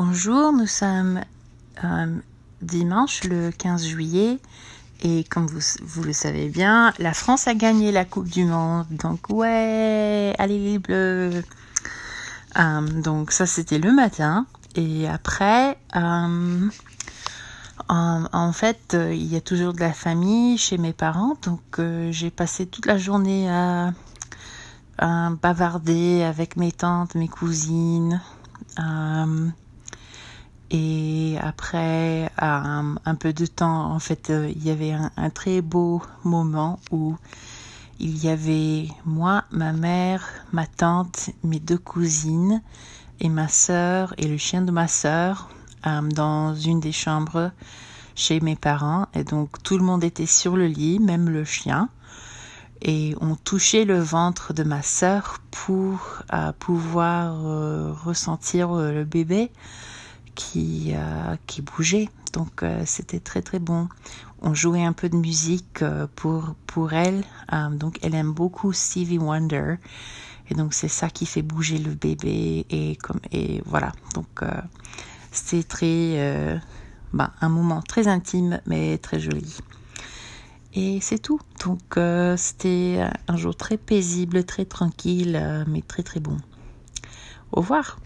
Bonjour, nous sommes euh, dimanche le 15 juillet et comme vous, le savez bien, la France a gagné la Coupe du Monde. Donc ouais, allez les bleus. Euh, donc ça c'était le matin et après, euh, en, fait, il y a toujours de la famille chez mes parents. Donc j'ai passé toute la journée à, bavarder avec mes tantes, mes cousines. Et après un, un, peu de temps, en fait, euh, il y avait un, très beau moment où il y avait moi, ma mère, ma tante, mes deux cousines et ma sœur et le chien de ma sœur euh, dans une des chambres chez mes parents. Et donc tout le monde était sur le lit, même le chien. Et on touchait le ventre de ma sœur pour euh, pouvoir euh, ressentir euh, le bébé qui, euh, qui bougeait. Donc euh, c'était très très bon. On jouait un peu de musique euh, pour, pour elle. donc elle aime beaucoup Stevie Wonder. Et donc c'est ça qui fait bouger le bébé. Et, comme, et voilà. Donc c'était très... Bah, un moment très intime mais très joli. Et c'est tout. Donc c'était un jour très paisible, très tranquille, mais très très bon. Au revoir.